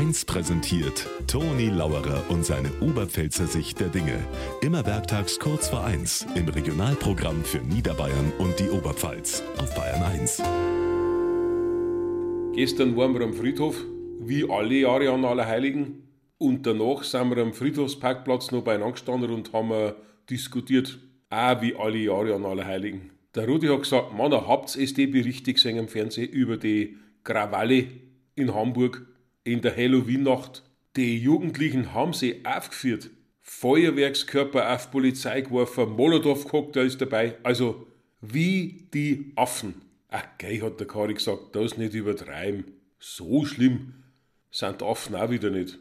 1 präsentiert Toni Lauerer und seine Oberpfälzer Sicht der Dinge. Immer werktags kurz vor 1 im Regionalprogramm für Niederbayern und die Oberpfalz auf Bayern 1. Gestern waren wir am Friedhof, wie alle Jahre an Allerheiligen. Und danach sind wir am Friedhofsparkplatz noch beieinander gestanden und haben diskutiert. Auch wie alle Jahre an Allerheiligen. Der Rudi hat gesagt, Mann, habt ihr die Berichte gesehen im Fernsehen über die Krawalle in Hamburg in der Halloween-Nacht? Die Jugendlichen haben sie aufgeführt. Feuerwerkskörper auf Polizei geworfen, Molotow-Cocktail ist dabei. Also, wie die Affen. Ach, gei, hat der Kari gesagt, das nicht übertreiben. So schlimm sind Affen auch wieder nicht.